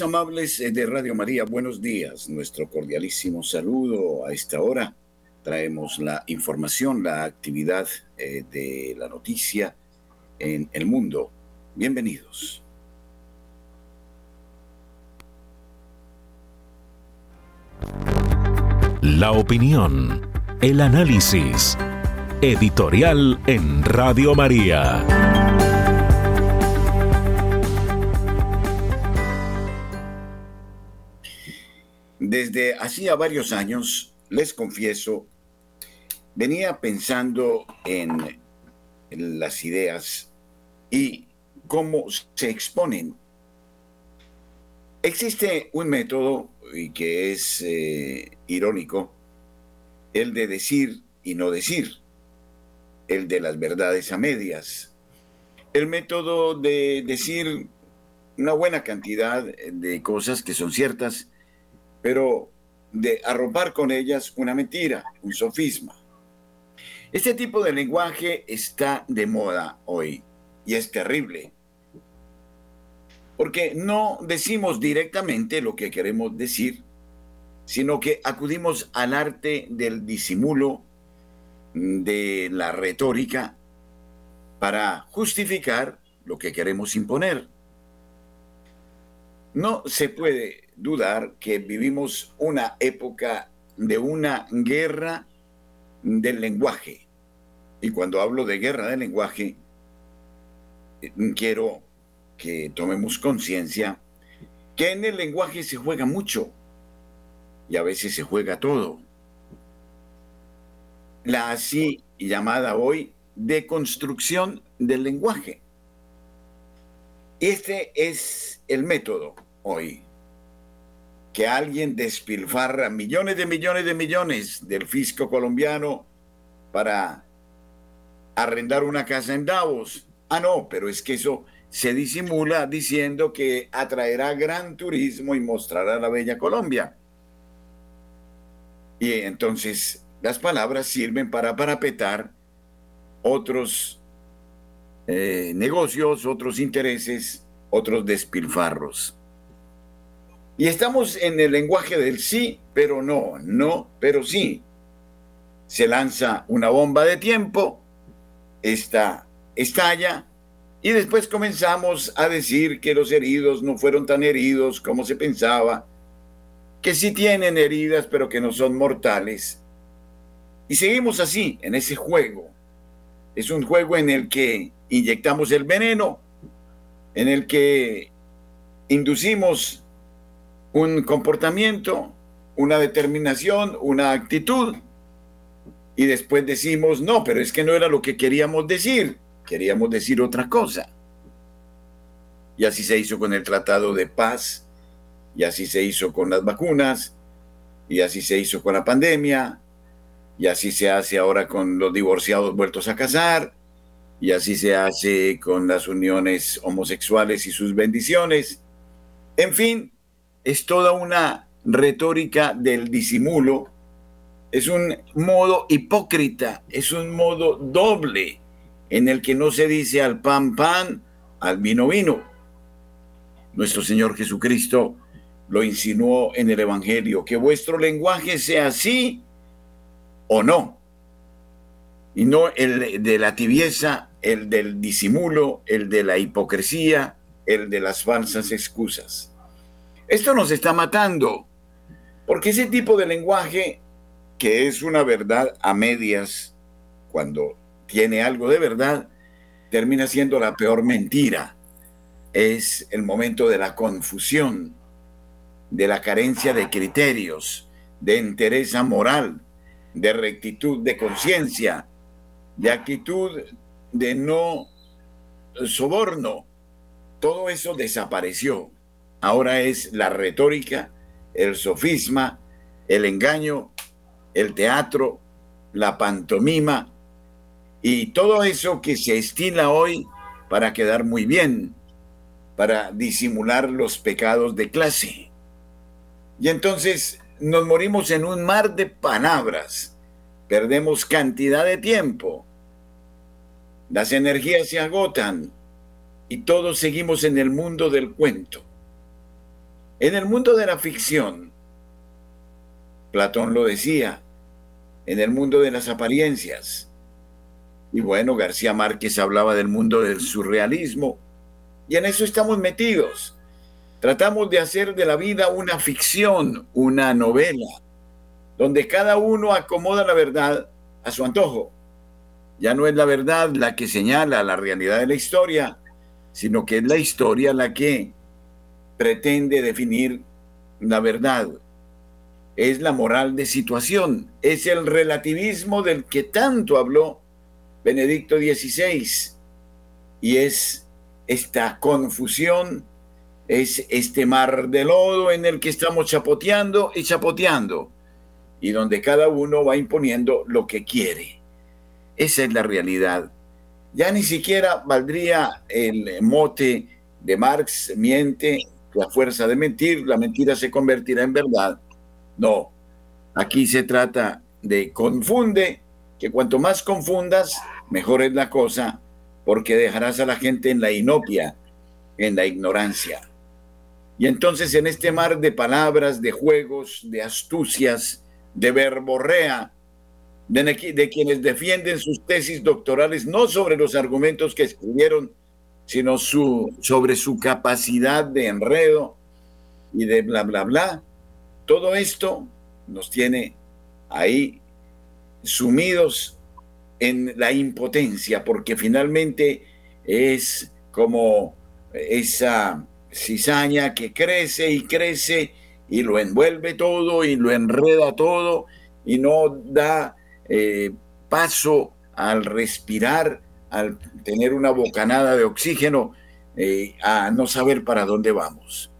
Amables de Radio María, buenos días. Nuestro cordialísimo saludo a esta hora. Traemos la información, la actividad eh, de la noticia en el mundo. Bienvenidos. La opinión, el análisis. Editorial en Radio María. Desde hacía varios años, les confieso, venía pensando en, las ideas y cómo se exponen. Existe un método y que es eh, irónico, el de decir y no decir, el de las verdades a medias, el método de decir una buena cantidad de cosas que son ciertas pero de arropar con ellas una mentira, un sofisma. Este tipo de lenguaje está de moda hoy y es terrible, porque no decimos directamente lo que queremos decir, sino que acudimos al arte del disimulo, de la retórica, para justificar lo que queremos imponer. No se puede dudar que vivimos una época de una guerra del lenguaje. Y cuando hablo de guerra del lenguaje, eh, quiero que tomemos conciencia que en el lenguaje se juega mucho y a veces se juega todo. La así llamada hoy deconstrucción del lenguaje. Este es el método hoy que alguien despilfarra millones de millones de millones del fisco colombiano para arrendar una casa en Davos. Ah, no, pero es que eso se disimula diciendo que atraerá gran turismo y mostrará la bella Colombia. Y entonces las palabras sirven para parapetar otros eh, negocios, otros intereses, otros despilfarros. Y estamos en el lenguaje del sí, pero no, no, pero sí. Se lanza una bomba de tiempo, esta estalla, y después comenzamos a decir que los heridos no fueron tan heridos como se pensaba, que sí tienen heridas, pero que no son mortales. Y seguimos así, en ese juego. Es un juego en el que inyectamos el veneno, en el que inducimos un comportamiento, una determinación, una actitud, y después decimos, no, pero es que no era lo que queríamos decir, queríamos decir otra cosa. Y así se hizo con el Tratado de Paz, y así se hizo con las vacunas, y así se hizo con la pandemia, y así se hace ahora con los divorciados vueltos a casar, y así se hace con las uniones homosexuales y sus bendiciones. En fin, es toda una retórica del disimulo, es un modo hipócrita, es un modo doble en el que no se dice al pan pan, al vino vino. Nuestro Señor Jesucristo lo insinuó en el Evangelio, que vuestro lenguaje sea así o no, y no el de la tibieza, el del disimulo, el de la hipocresía, el de las falsas excusas. Esto nos está matando, porque ese tipo de lenguaje, que es una verdad a medias, cuando tiene algo de verdad, termina siendo la peor mentira. Es el momento de la confusión, de la carencia de criterios, de entereza moral, de rectitud de conciencia, de actitud de no soborno. Todo eso desapareció. Ahora es la retórica, el sofisma, el engaño, el teatro, la pantomima y todo eso que se estila hoy para quedar muy bien, para disimular los pecados de clase. Y entonces nos morimos en un mar de palabras, perdemos cantidad de tiempo, las energías se agotan y todos seguimos en el mundo del cuento En el mundo de la ficción, Platón lo decía, en el mundo de las apariencias. Y bueno, García Márquez hablaba del mundo del surrealismo. Y en eso estamos metidos. Tratamos de hacer de la vida una ficción, una novela, donde cada uno acomoda la verdad a su antojo. Ya no es la verdad la que señala la realidad de la historia, sino que es la historia la que pretende definir la verdad. Es la moral de situación, es el relativismo del que tanto habló Benedicto XVI. Y es esta confusión, es este mar de lodo en el que estamos chapoteando y chapoteando, y donde cada uno va imponiendo lo que quiere. Esa es la realidad. Ya ni siquiera valdría el mote de Marx, miente, la fuerza de mentir, la mentira se convertirá en verdad. No, aquí se trata de confunde, que cuanto más confundas, mejor es la cosa, porque dejarás a la gente en la inopia, en la ignorancia. Y entonces en este mar de palabras, de juegos, de astucias, de verborrea, de, quienes defienden sus tesis doctorales no sobre los argumentos que escribieron, sino su, sobre su capacidad de enredo y de bla, bla, bla. Todo esto nos tiene ahí sumidos en la impotencia, porque finalmente es como esa cizaña que crece y crece y lo envuelve todo y lo enreda todo y no da eh, paso al respirar, al tener una bocanada de oxígeno, eh, a no saber para dónde vamos.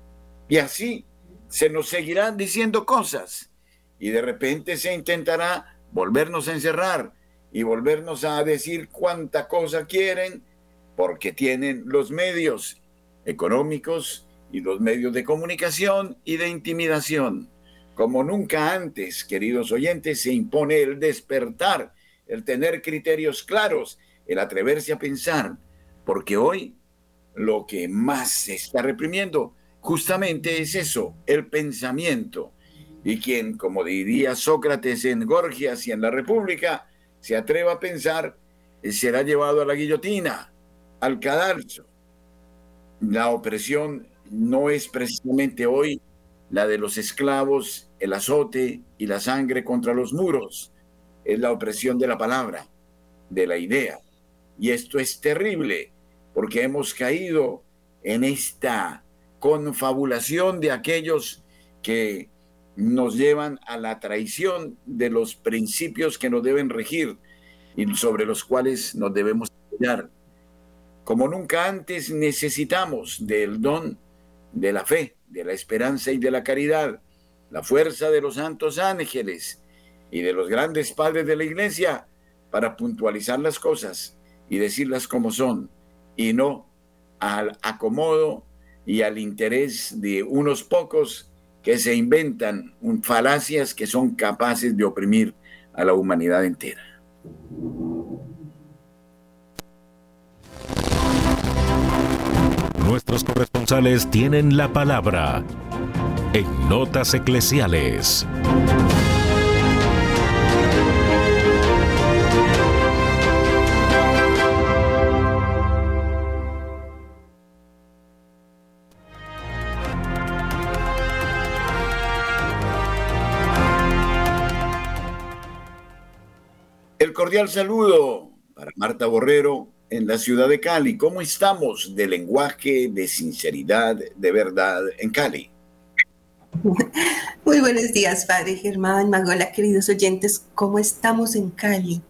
Y así se nos seguirán diciendo cosas y de repente se intentará volvernos a encerrar y volvernos a decir cuánta cosa quieren porque tienen los medios económicos y los medios de comunicación y de intimidación. Como nunca antes, queridos oyentes, se impone el despertar, el tener criterios claros, el atreverse a pensar, porque hoy lo que más se está reprimiendo justamente es eso, el pensamiento. Y quien, como diría Sócrates en Gorgias y en la República, se atreva a pensar, será llevado a la guillotina, al cadalso. La opresión no es precisamente hoy la de los esclavos, el azote y la sangre contra los muros. Es la opresión de la palabra, de la idea. Y esto es terrible porque hemos caído en esta confabulación de aquellos que nos llevan a la traición de los principios que nos deben regir y sobre los cuales nos debemos apoyar. Como nunca antes necesitamos del don de la fe, de la esperanza y de la caridad, la fuerza de los santos ángeles y de los grandes padres de la iglesia para puntualizar las cosas y decirlas como son, y no al acomodo y al interés de unos pocos que se inventan falacias que son capaces de oprimir a la humanidad entera. Nuestros corresponsales tienen la palabra en Notas Eclesiales. Cordial saludo para Marta Borrero, en la ciudad de Cali. ¿Cómo estamos de lenguaje, de sinceridad, de verdad en Cali? Muy buenos días, Padre Germán, Magola, queridos oyentes. ¿Cómo estamos en Cali?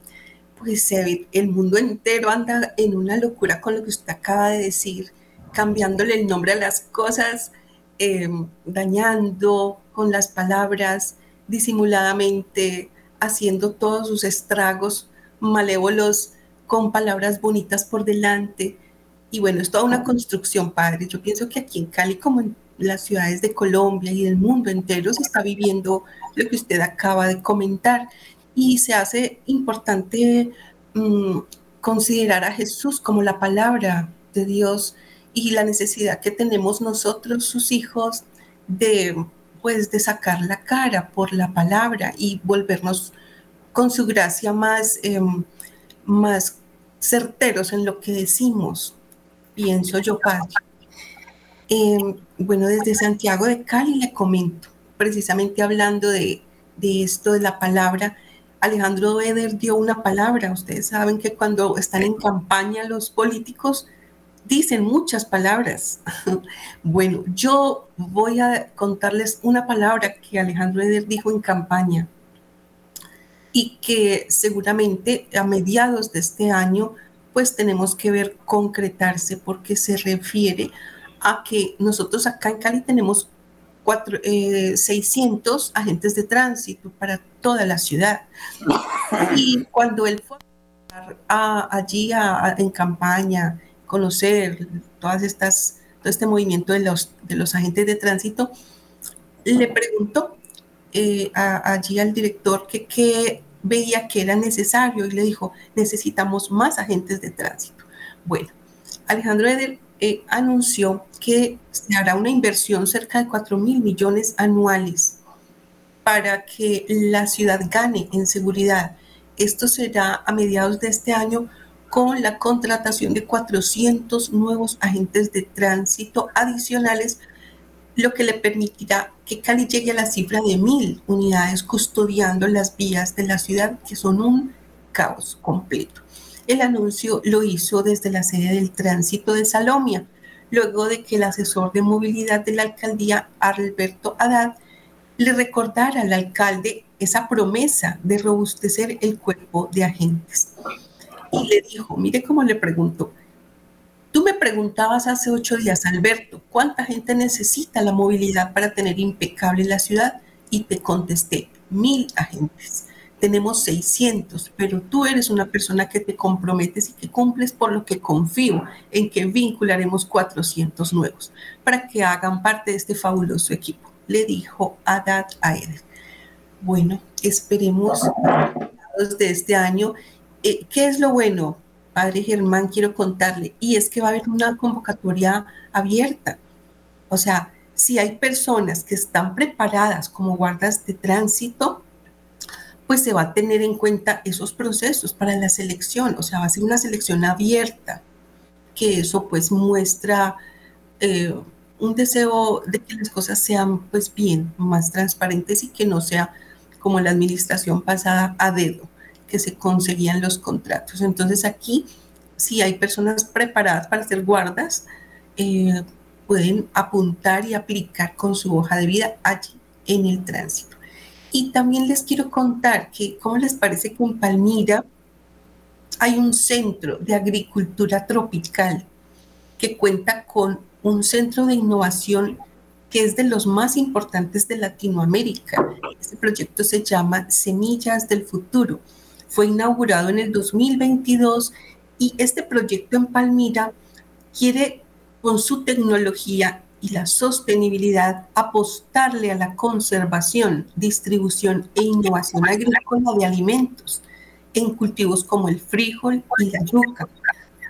Pues el mundo entero anda en una locura con lo que usted acaba de decir, cambiándole el nombre a las cosas, em, dañando con las palabras, disimuladamente, haciendo todos sus estragos malévolos con palabras bonitas por delante. Y bueno, es toda una construcción, padre. Yo pienso que aquí en Cali, como en las ciudades de Colombia y del mundo entero, se está viviendo lo que usted acaba de comentar. Y se hace importante mm, considerar a Jesús como la palabra de Dios y la necesidad que tenemos nosotros, sus hijos, de, pues, de sacar la cara por la palabra y volvernos con su gracia más, em, más certeros en lo que decimos, pienso yo, Padre. Em, bueno, desde Santiago de Cali le comento, precisamente hablando de, de esto de la palabra, Alejandro Eder dio una palabra. Ustedes saben que cuando están en campaña los políticos dicen muchas palabras. bueno, yo voy a contarles una palabra que Alejandro Eder dijo en campaña y que seguramente a mediados de este año pues tenemos que ver concretarse porque se refiere a que nosotros acá en Cali tenemos 600 eh, agentes de tránsito para toda la ciudad. Y cuando él fue allí en campaña, conocer todas estas, todo este movimiento de los, de los agentes de tránsito, le preguntó eh, allí al director que qué veía que era necesario y le dijo, necesitamos más agentes de tránsito. Bueno, Alejandro Eder eh, anunció que se hará una inversión cerca de 4 mil millones anuales para que la ciudad gane en seguridad. Esto será a mediados de este año con la contratación de 400 nuevos agentes de tránsito adicionales, lo que le permitirá que Cali llegue a la cifra de mil unidades custodiando las vías de la ciudad, que son un caos completo. El anuncio lo hizo desde la sede del tránsito de Salomia, luego de que el asesor de movilidad de la alcaldía, Alberto Haddad, le recordara al alcalde esa promesa de robustecer el cuerpo de agentes. Y le dijo, mire cómo le preguntó, tú me preguntabas hace ocho días, Alberto, ¿cuánta gente necesita la movilidad para tener impecable la ciudad? Y te contesté, mil agentes tenemos 600, pero tú eres una persona que te comprometes y que cumples por lo que confío en que vincularemos 400 nuevos para que hagan parte de este fabuloso equipo, le dijo Adad Aeder. Bueno, esperemos de este año. Eh, ¿Qué es lo bueno, padre Germán? Quiero contarle, y es que va a haber una convocatoria abierta. O sea, si hay personas que están preparadas como guardas de tránsito, pues se va a tener en cuenta esos procesos para la selección, o sea, va a ser una selección abierta, que eso pues muestra eh, un deseo de que las cosas sean pues bien, más transparentes y que no sea como la administración pasada a dedo, que se conseguían los contratos. Entonces aquí, si hay personas preparadas para ser guardas, eh, pueden apuntar y aplicar con su hoja de vida allí en el tránsito. Y también les quiero contar que, ¿cómo les parece que en Palmira hay un centro de agricultura tropical que cuenta con un centro de innovación que es de los más importantes de Latinoamérica. Este proyecto se llama Semillas del Futuro. Fue inaugurado en el 2022 y este proyecto en Palmira quiere con su tecnología y la sostenibilidad, apostarle a la conservación, distribución e innovación agrícola de alimentos en cultivos como el frijol y la yuca.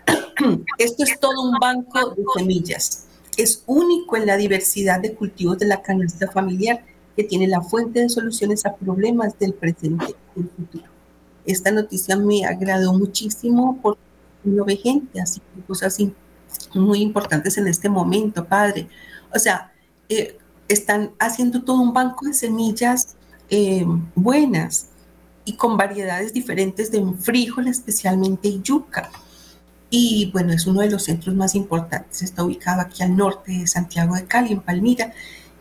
Esto es todo un banco de semillas. Es único en la diversidad de cultivos de la canasta familiar que tiene la fuente de soluciones a problemas del presente y futuro. Esta noticia me agradó muchísimo porque no ve gente así, cosas muy importantes en este momento, padre. O sea, eh, están haciendo todo un banco de semillas eh, buenas y con variedades diferentes de frijol, especialmente yuca. Y bueno, es uno de los centros más importantes. Está ubicado aquí al norte de Santiago de Cali, en Palmira.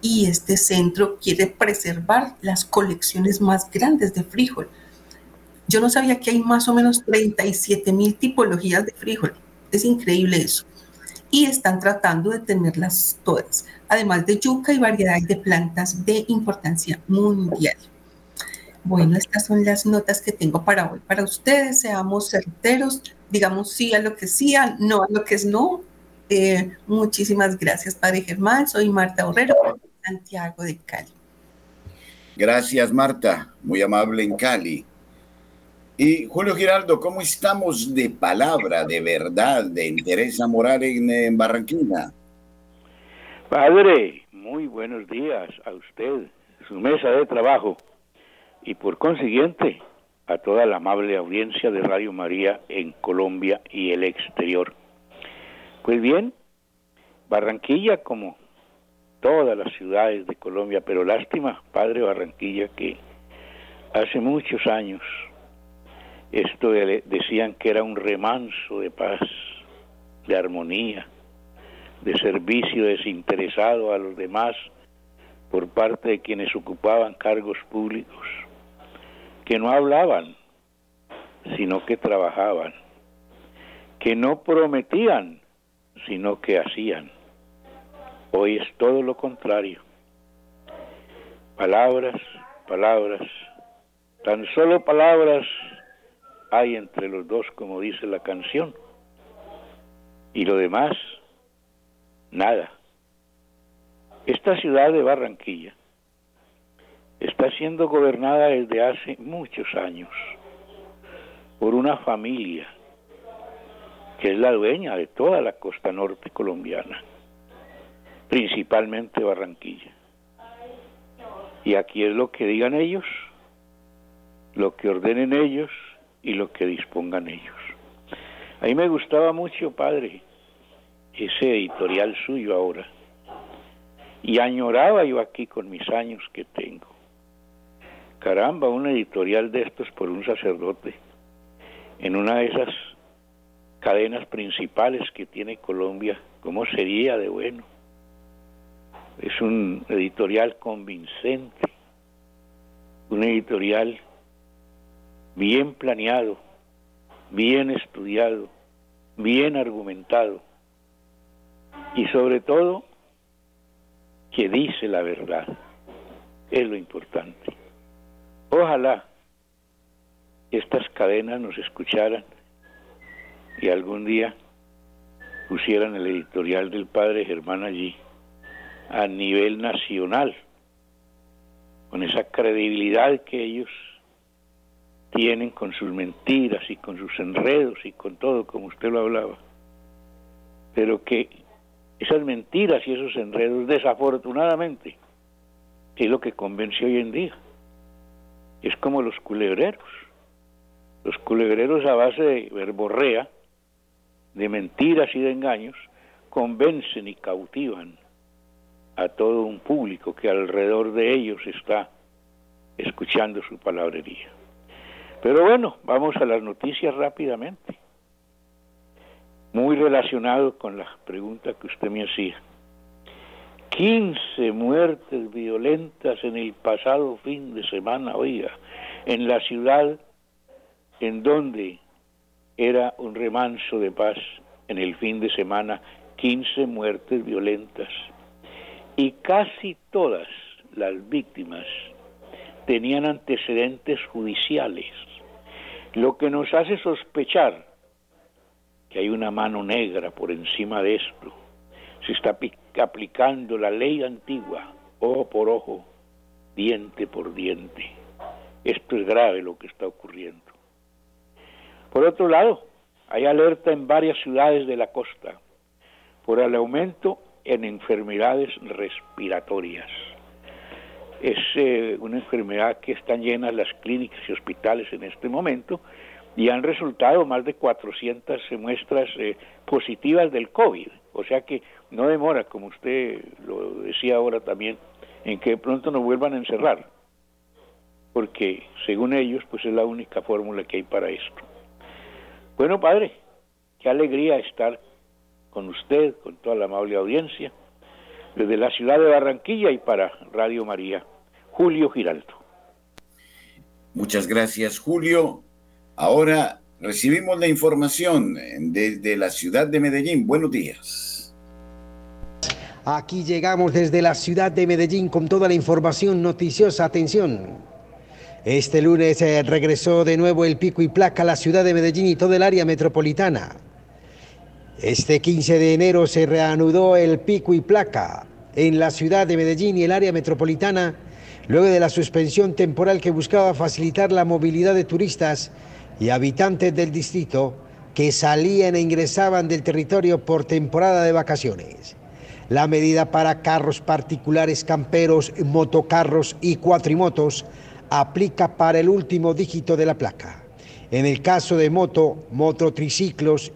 Y este centro quiere preservar las colecciones más grandes de frijol. Yo no sabía que hay más o menos 37 mil tipologías de frijol. Es increíble eso y están tratando de tenerlas todas, además de yuca y variedades de plantas de importancia mundial. Bueno, estas son las notas que tengo para hoy. Para ustedes, seamos certeros, digamos sí a lo que sí, no a lo que es no. Eh, muchísimas gracias, Padre Germán. Soy Marta Herrero, Santiago de Cali. Gracias, Marta. Muy amable en Cali. Y Julio Giraldo, ¿cómo estamos de palabra, de verdad, de interés moral en, Barranquilla? Padre, muy buenos días a usted, su mesa de trabajo y por consiguiente a toda la amable audiencia de Radio María en Colombia y el exterior. Pues bien, Barranquilla como todas las ciudades de Colombia, pero lástima, padre Barranquilla, que hace muchos años esto decían que era un remanso de paz, de armonía, de servicio desinteresado a los demás por parte de quienes ocupaban cargos públicos, que no hablaban, sino que trabajaban, que no prometían, sino que hacían. Hoy es todo lo contrario. Palabras, palabras, tan solo palabras hay entre los dos, como dice la canción. Y lo demás, nada. Esta ciudad de Barranquilla está siendo gobernada desde hace muchos años por una familia que es la dueña de toda la costa norte colombiana, principalmente Barranquilla. Y aquí es lo que digan ellos, lo que ordenen ellos y lo que dispongan ellos. A mí me gustaba mucho, padre, ese editorial suyo ahora. Y añoraba yo aquí con mis años que tengo. Caramba, un editorial de estos por un sacerdote en una de esas cadenas principales que tiene Colombia, ¿cómo sería de bueno? Es un editorial convincente, un editorial bien planeado, bien estudiado, bien argumentado y sobre todo que dice la verdad. Es lo importante. Ojalá estas cadenas nos escucharan y algún día pusieran el editorial del padre Germán allí a nivel nacional, con esa credibilidad que ellos tienen con sus mentiras y con sus enredos y con todo, como usted lo hablaba, pero que esas mentiras y esos enredos, desafortunadamente, es lo que convence hoy en día. Es como los culebreros. Los culebreros a base de verborrea, de mentiras y de engaños, convencen y cautivan a todo un público que alrededor de ellos está escuchando su palabrería. Pero bueno, vamos a las noticias rápidamente muy relacionado con la pregunta que usted me hacía. 15 muertes violentas en el pasado fin de semana, oiga, en la ciudad en donde era un remanso de paz en el fin de semana, 15 muertes violentas. Y casi todas las víctimas tenían antecedentes judiciales, lo que nos hace sospechar que hay una mano negra por encima de esto. Se está aplicando la ley antigua, ojo por ojo, diente por diente. Esto es grave lo que está ocurriendo. Por otro lado, hay alerta en varias ciudades de la costa por el aumento en enfermedades respiratorias. Es eh, una enfermedad que están llenas las clínicas y hospitales en este momento y han resultado más de 400 muestras eh, positivas del COVID. O sea que no demora, como usted lo decía ahora también, en que de pronto nos vuelvan a encerrar, porque según ellos, pues es la única fórmula que hay para esto. Bueno, padre, qué alegría estar con usted, con toda la amable audiencia, desde la ciudad de Barranquilla y para Radio María. Julio Giraldo. Muchas gracias, Julio. Ahora recibimos la información desde la ciudad de Medellín. Buenos días. Aquí llegamos desde la ciudad de Medellín con toda la información noticiosa. Atención. Este lunes eh, regresó de nuevo el pico y placa a la ciudad de Medellín y toda el área metropolitana. Este 15 de enero se reanudó el pico y placa en la ciudad de Medellín y el área metropolitana luego de la suspensión temporal que buscaba facilitar la movilidad de turistas y habitantes del distrito que salían e ingresaban del territorio por temporada de vacaciones. La medida para carros particulares, camperos, motocarros y cuatrimotos aplica para el último dígito de la placa. En el caso de moto, mototriciclos,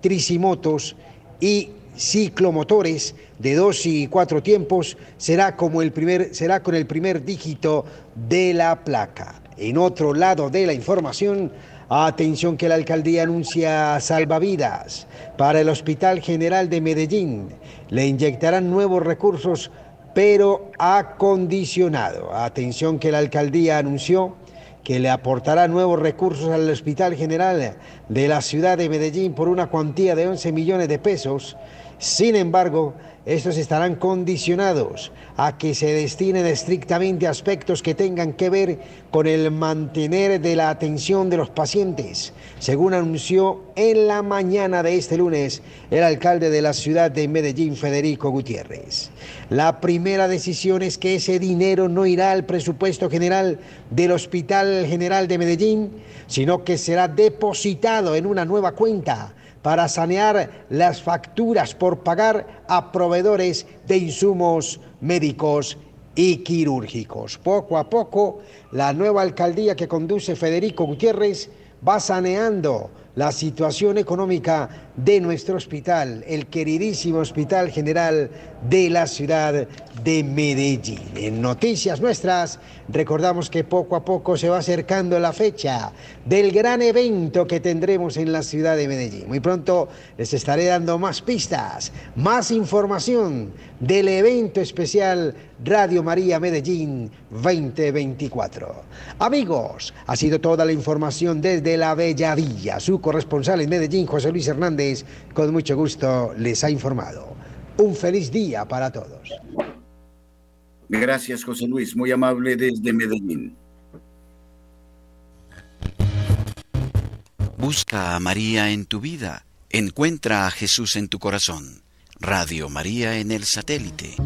tricimotos y ciclomotores de dos y cuatro tiempos será, como el primer, será con el primer dígito de la placa. En otro lado de la información, atención que la alcaldía anuncia salvavidas para el Hospital General de Medellín. Le inyectarán nuevos recursos, pero acondicionado. Atención que la alcaldía anunció que le aportará nuevos recursos al Hospital General de la ciudad de Medellín por una cuantía de 11 millones de pesos. Sin embargo, estos estarán condicionados a que se destinen estrictamente a aspectos que tengan que ver con el mantener de la atención de los pacientes, según anunció en la mañana de este lunes el alcalde de la ciudad de Medellín, Federico Gutiérrez. La primera decisión es que ese dinero no irá al presupuesto general del Hospital General de Medellín, sino que será depositado en una nueva cuenta para sanear las facturas por pagar a proveedores de insumos médicos y quirúrgicos. Poco a poco, la nueva alcaldía que conduce Federico Gutiérrez va saneando la situación económica de nuestro hospital, el queridísimo Hospital General de la ciudad de Medellín. En noticias nuestras, recordamos que poco a poco se va acercando la fecha del gran evento que tendremos en la ciudad de Medellín. Muy pronto les estaré dando más pistas, más información del evento especial Radio María Medellín 2024. Amigos, ha sido toda la información desde la Bella Villa. Su corresponsal en Medellín, José Luis Hernández, con mucho gusto les ha informado. Un feliz día para todos. Gracias, José Luis. Muy amable desde Medellín. Busca a María en tu vida. Encuentra a Jesús en tu corazón. Radio María en el satélite.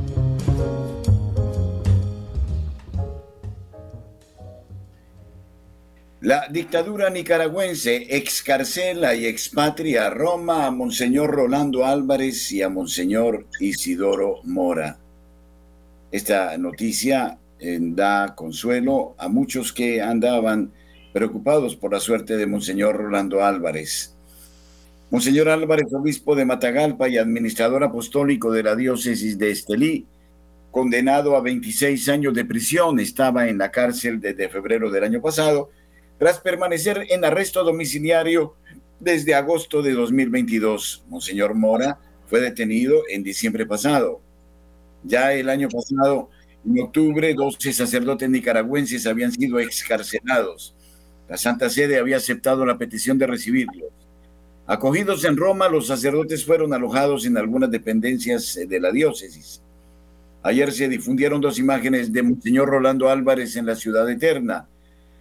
La dictadura nicaragüense excarcela y expatria a Roma a Monseñor Rolando Álvarez y a Monseñor Isidoro Mora. Esta noticia eh, da consuelo a muchos que andaban preocupados por la suerte de Monseñor Rolando Álvarez. Monseñor Álvarez, obispo de Matagalpa y administrador apostólico de la diócesis de Estelí, condenado a 26 años de prisión, estaba en la cárcel desde febrero del año pasado tras permanecer en arresto domiciliario desde agosto de 2022. Monseñor Mora fue detenido en diciembre pasado. Ya el año pasado, en octubre, 12 sacerdotes nicaragüenses habían sido excarcelados. La Santa Sede había aceptado la petición de recibirlos. Acogidos en Roma, los sacerdotes fueron alojados en algunas dependencias de la diócesis. Ayer se difundieron dos imágenes de Monseñor Rolando Álvarez en la ciudad eterna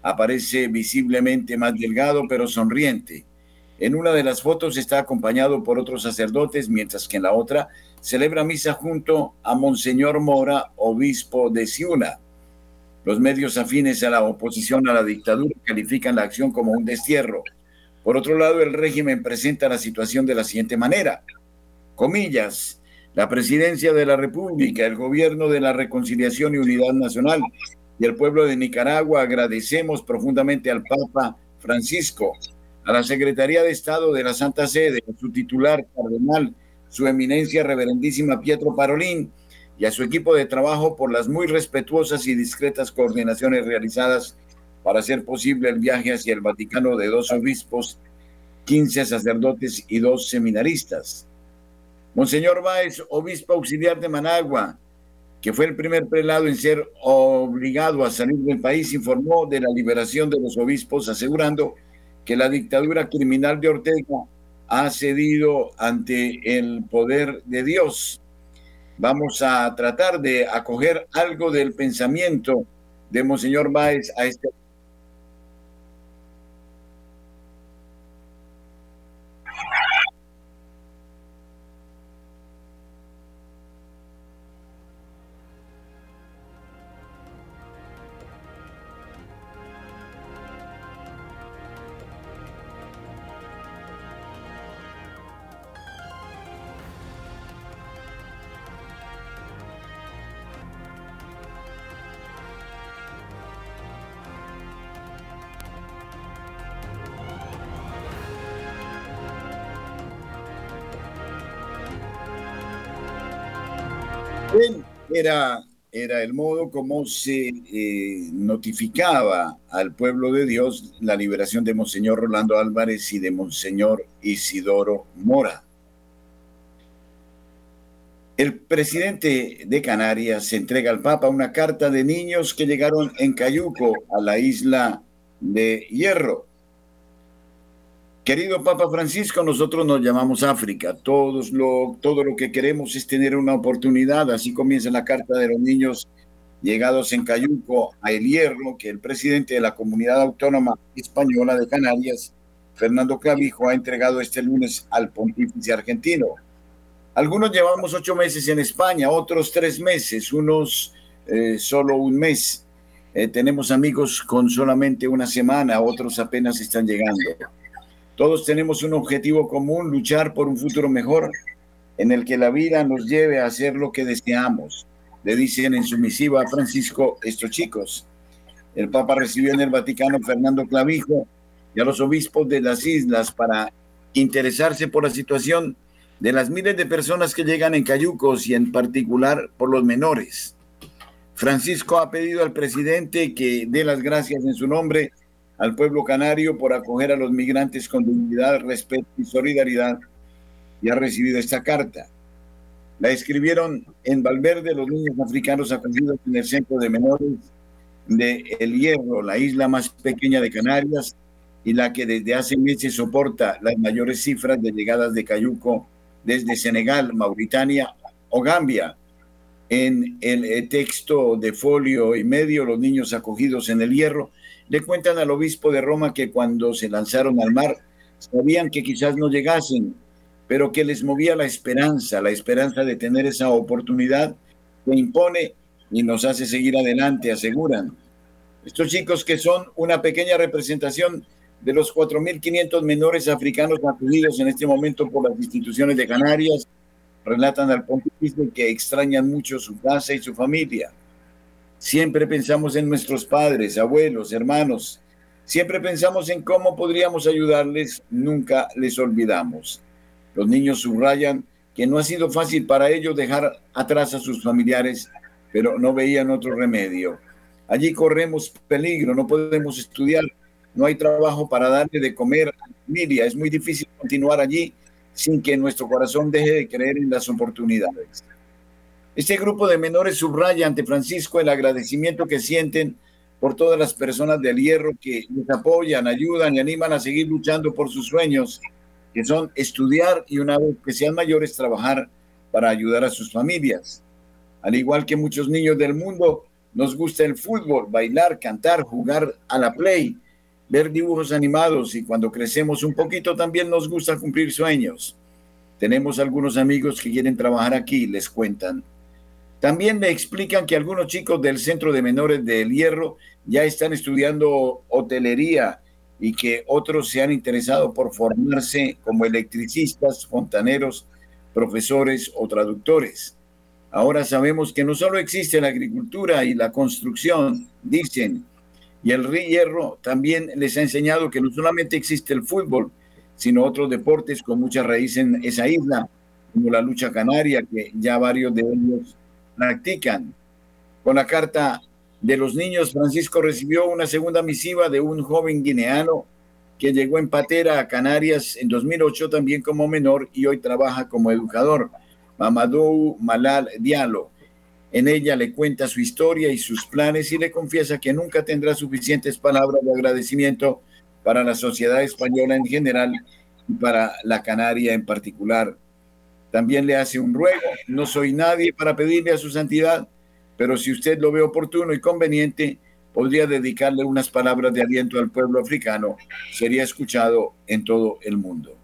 aparece visiblemente más delgado pero sonriente. En una de las fotos está acompañado por otros sacerdotes, mientras que en la otra celebra misa junto a Monseñor Mora, obispo de Ciuna. Los medios afines a la oposición a la dictadura califican la acción como un destierro. Por otro lado, el régimen presenta la situación de la siguiente manera. Comillas, la presidencia de la República, el gobierno de la reconciliación y unidad nacional y el pueblo de Nicaragua agradecemos profundamente al Papa Francisco, a la Secretaría de Estado de la Santa Sede, su titular cardenal, su eminencia reverendísima Pietro Parolín, y a su equipo de trabajo por las muy respetuosas y discretas coordinaciones realizadas para hacer posible el viaje hacia el Vaticano de dos obispos, 15 sacerdotes y dos seminaristas. Monseñor Báez, obispo auxiliar de Managua, que fue el primer prelado en ser obligado a salir del país, informó de la liberación de los obispos, asegurando que la dictadura criminal de Ortega ha cedido ante el poder de Dios. Vamos a tratar de acoger algo del pensamiento de Monseñor Báez a este Era, era el modo como se eh, notificaba al pueblo de Dios la liberación de Monseñor Rolando Álvarez y de Monseñor Isidoro Mora. El presidente de Canarias entrega al Papa una carta de niños que llegaron en Cayuco a la isla de Hierro. Querido Papa Francisco, nosotros nos llamamos África. Todos lo, todo lo que queremos es tener una oportunidad. Así comienza la carta de los niños llegados en Cayuco a El Hierro, que el presidente de la Comunidad Autónoma Española de Canarias, Fernando Clavijo, ha entregado este lunes al pontífice argentino. Algunos llevamos ocho meses en España, otros tres meses, unos eh, solo un mes. Eh, tenemos amigos con solamente una semana, otros apenas están llegando. Todos tenemos un objetivo común, luchar por un futuro mejor en el que la vida nos lleve a hacer lo que deseamos. Le dicen en su misiva a Francisco estos chicos. El Papa recibió en el Vaticano Fernando Clavijo y a los obispos de las islas para interesarse por la situación de las miles de personas que llegan en cayucos y en particular por los menores. Francisco ha pedido al presidente que dé las gracias en su nombre al pueblo canario por acoger a los migrantes con dignidad, respeto y solidaridad y ha recibido esta carta. La escribieron en Valverde los niños africanos acogidos en el centro de menores de El Hierro, la isla más pequeña de Canarias y la que desde hace meses soporta las mayores cifras de llegadas de Cayuco desde Senegal, Mauritania o Gambia. En el eh, texto de folio y medio, los niños acogidos en el hierro le cuentan al obispo de Roma que cuando se lanzaron al mar sabían que quizás no llegasen, pero que les movía la esperanza, la esperanza de tener esa oportunidad que impone y nos hace seguir adelante, aseguran. Estos chicos que son una pequeña representación de los 4.500 menores africanos acudidos en este momento por las instituciones de Canarias, relatan al pontífice que extrañan mucho su casa y su familia. Siempre pensamos en nuestros padres, abuelos, hermanos. Siempre pensamos en cómo podríamos ayudarles, nunca les olvidamos. Los niños subrayan que no ha sido fácil para ellos dejar atrás a sus familiares, pero no veían otro remedio. Allí corremos peligro, no podemos estudiar, no hay trabajo para darle de comer a la familia. Es muy difícil continuar allí sin que nuestro corazón deje de creer en las oportunidades. Este grupo de menores subraya ante Francisco el agradecimiento que sienten por todas las personas del hierro que les apoyan, ayudan y animan a seguir luchando por sus sueños, que son estudiar y una vez que sean mayores trabajar para ayudar a sus familias. Al igual que muchos niños del mundo, nos gusta el fútbol, bailar, cantar, jugar a la play, ver dibujos animados y cuando crecemos un poquito también nos gusta cumplir sueños. Tenemos algunos amigos que quieren trabajar aquí, les cuentan. También me explican que algunos chicos del Centro de Menores del Hierro ya están estudiando hotelería y que otros se han interesado por formarse como electricistas, fontaneros, profesores o traductores. Ahora sabemos que no solo existe la agricultura y la construcción, dicen, y el Hierro también les ha enseñado que no solamente existe el fútbol, sino otros deportes con mucha raíz en esa isla, como la lucha canaria, que ya varios de ellos practican. Con la carta de los niños, Francisco recibió una segunda misiva de un joven guineano que llegó en patera a Canarias en 2008 también como menor y hoy trabaja como educador, Mamadou Malal Diallo. En ella le cuenta su historia y sus planes y le confiesa que nunca tendrá suficientes palabras de agradecimiento para la sociedad española en general y para la Canaria en particular. También le hace un ruego, no soy nadie para pedirle a su santidad, pero si usted lo ve oportuno y conveniente, podría dedicarle unas palabras de aliento al pueblo africano, sería escuchado en todo el mundo.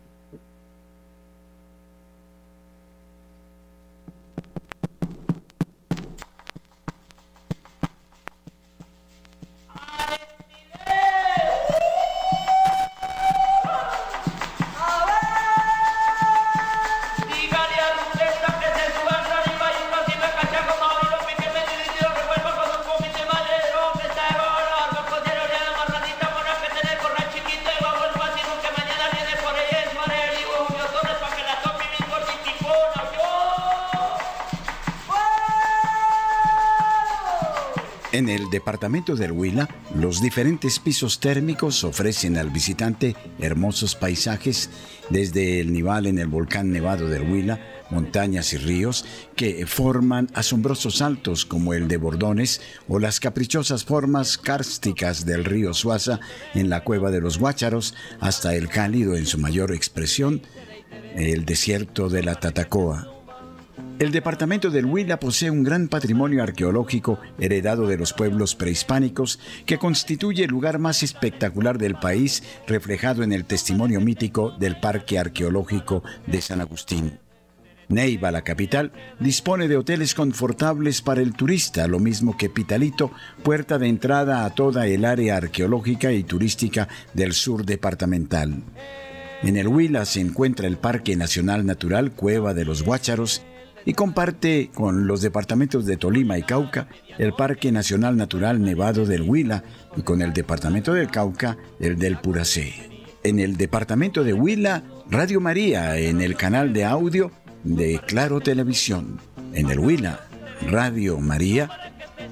El departamento del Huila, los diferentes pisos térmicos ofrecen al visitante hermosos paisajes desde el nival en el volcán nevado del Huila, montañas y ríos que forman asombrosos saltos como el de Bordones o las caprichosas formas kársticas del río Suaza en la cueva de los Guácharos hasta el cálido en su mayor expresión, el desierto de la Tatacoa. El departamento del Huila posee un gran patrimonio arqueológico heredado de los pueblos prehispánicos que constituye el lugar más espectacular del país reflejado en el testimonio mítico del Parque Arqueológico de San Agustín. Neiva, la capital, dispone de hoteles confortables para el turista, lo mismo que Pitalito, puerta de entrada a toda el área arqueológica y turística del sur departamental. En el Huila se encuentra el Parque Nacional Natural Cueva de los Guácharos y comparte con los departamentos de Tolima y Cauca el Parque Nacional Natural Nevado del Huila y con el departamento del Cauca el del Puracé. En el departamento de Huila, Radio María en el canal de audio de Claro Televisión. En el Huila, Radio María,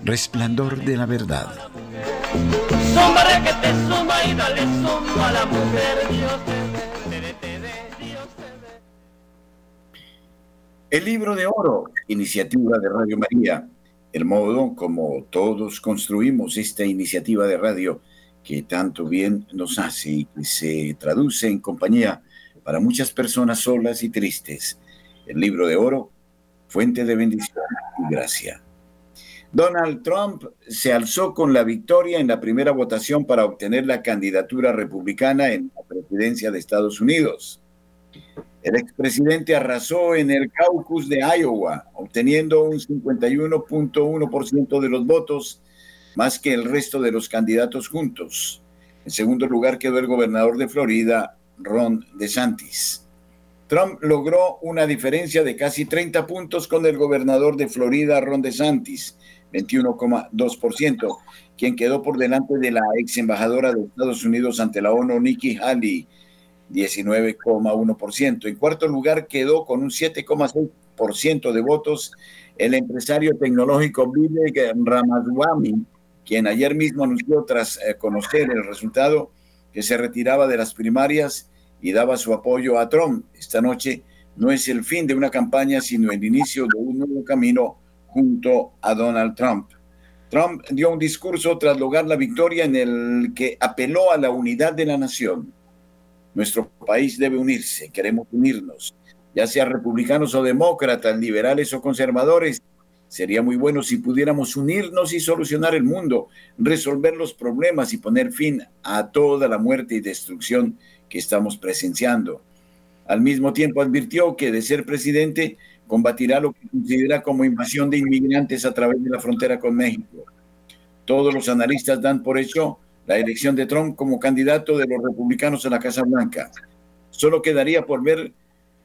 Resplandor de la Verdad. El libro de oro, iniciativa de Radio María, el modo como todos construimos esta iniciativa de radio que tanto bien nos hace y que se traduce en compañía para muchas personas solas y tristes. El libro de oro, fuente de bendición y gracia. Donald Trump se alzó con la victoria en la primera votación para obtener la candidatura republicana en la presidencia de Estados Unidos. El expresidente arrasó en el caucus de Iowa, obteniendo un 51.1% de los votos, más que el resto de los candidatos juntos. En segundo lugar quedó el gobernador de Florida, Ron DeSantis. Trump logró una diferencia de casi 30 puntos con el gobernador de Florida, Ron DeSantis, 21,2%, quien quedó por delante de la ex embajadora de Estados Unidos ante la ONU, Nikki Haley, 19,1%. En cuarto lugar quedó con un 7,6% de votos el empresario tecnológico Vivek Ramaswamy, quien ayer mismo anunció tras eh, conocer el resultado que se retiraba de las primarias y daba su apoyo a Trump. Esta noche no es el fin de una campaña, sino el inicio de un nuevo camino junto a Donald Trump. Trump dio un discurso tras lograr la victoria en el que apeló a la unidad de la nación nuestro país debe unirse, queremos unirnos, ya sea republicanos o demócratas, liberales o conservadores. Sería muy bueno si pudiéramos unirnos y solucionar el mundo, resolver los problemas y poner fin a toda la muerte y destrucción que estamos presenciando. Al mismo tiempo advirtió que de ser presidente combatirá lo que considera como invasión de inmigrantes a través de la frontera con México. Todos los analistas dan por hecho la elección de Trump como candidato de los republicanos en la Casa Blanca. Solo quedaría por ver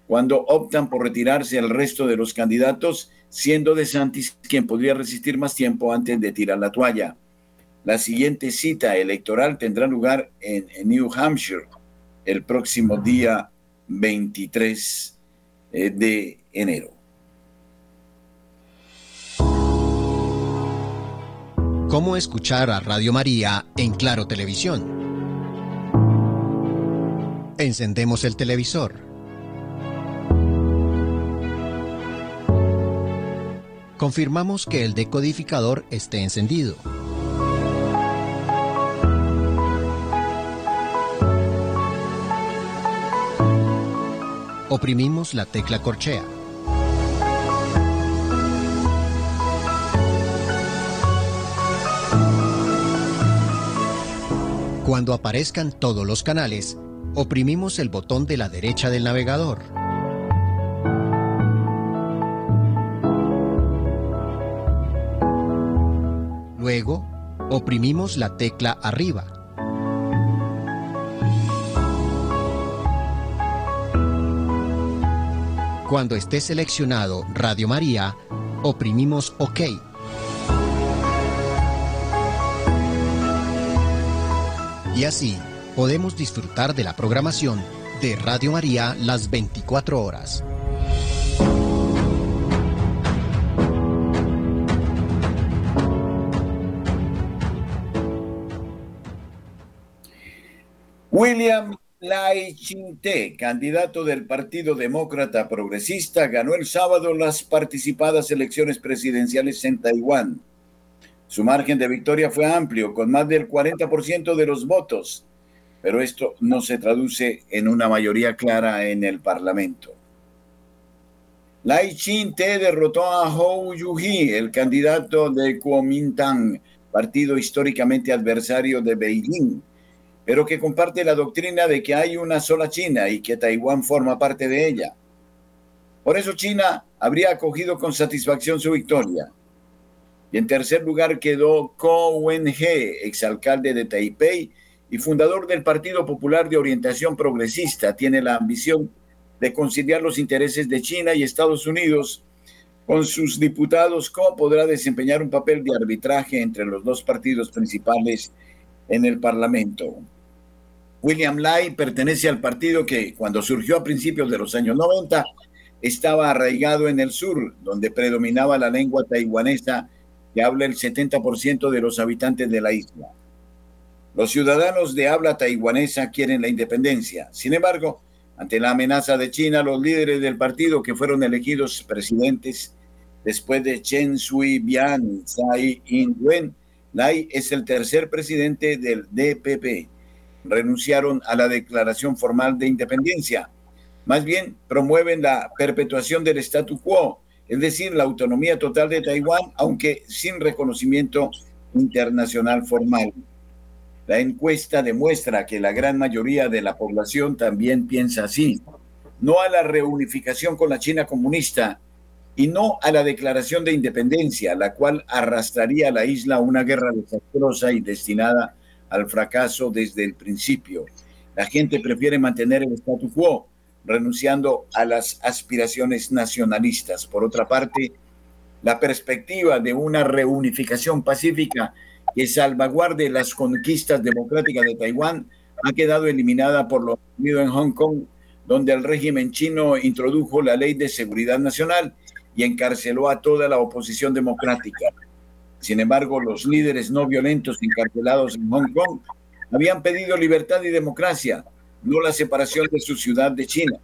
cuando optan por retirarse el resto de los candidatos, siendo DeSantis quien podría resistir más tiempo antes de tirar la toalla. La siguiente cita electoral tendrá lugar en, New Hampshire el próximo día 23 eh, de enero. Cómo escuchar a Radio María en Claro Televisión. Encendemos el televisor. Confirmamos que el decodificador esté encendido. Oprimimos la tecla corchea. Cuando aparezcan todos los canales, oprimimos el botón de la derecha del navegador. Luego, oprimimos la tecla arriba. Cuando esté seleccionado Radio María, oprimimos OK. Y así podemos disfrutar de la programación de Radio María las 24 horas. William Laichinte, candidato del Partido Demócrata Progresista, ganó el sábado las participadas elecciones presidenciales en Taiwán. Su margen de victoria fue amplio, con más del 40% de los votos, pero esto no se traduce en una mayoría clara en el Parlamento. Lai Ching-te derrotó a Hou Yuhi, el candidato de Kuomintang, partido históricamente adversario de Beijing, pero que comparte la doctrina de que hay una sola China y que Taiwán forma parte de ella. Por eso China habría acogido con satisfacción su victoria. Y en tercer lugar quedó Ko Wen-he, exalcalde de Taipei y fundador del Partido Popular de Orientación Progresista. Tiene la ambición de conciliar los intereses de China y Estados Unidos. Con sus diputados, Ko podrá desempeñar un papel de arbitraje entre los dos partidos principales en el Parlamento. William Lai pertenece al partido que cuando surgió a principios de los años 90 estaba arraigado en el sur, donde predominaba la lengua taiwanesa que habla el 70% de los habitantes de la isla. Los ciudadanos de habla taiwanesa quieren la independencia. Sin embargo, ante la amenaza de China, los líderes del partido que fueron elegidos presidentes después de Chen Shui-bian, Tsai Ing-wen, Lai es el tercer presidente del DPP renunciaron a la declaración formal de independencia. Más bien, promueven la perpetuación del statu quo, es decir, la autonomía total de Taiwán, aunque sin reconocimiento internacional formal. La encuesta demuestra que la gran mayoría de la población también piensa así. No a la reunificación con la China comunista y no a la declaración de independencia, la cual arrastraría a la isla a una guerra desastrosa y destinada al fracaso desde el principio. La gente prefiere mantener el statu quo, renunciando a las aspiraciones nacionalistas. Por otra parte, la perspectiva de una reunificación pacífica que salvaguarde las conquistas democráticas de Taiwán ha quedado eliminada por lo ocurrido en Hong Kong, donde el régimen chino introdujo la ley de seguridad nacional y encarceló a toda la oposición democrática. Sin embargo, los líderes no violentos encarcelados en Hong Kong habían pedido libertad y democracia, no la separación de su ciudad de China.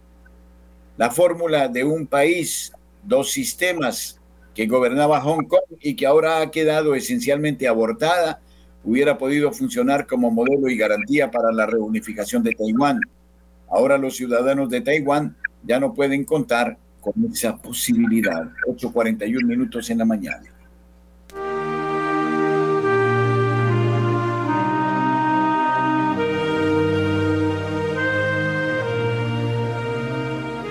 La fórmula de un país, dos sistemas que gobernaba Hong Kong y que ahora ha quedado esencialmente abortada, hubiera podido funcionar como modelo y garantía para la reunificación de Taiwán. Ahora los ciudadanos de Taiwán ya no pueden contar con esa posibilidad. 8.41 minutos en la mañana.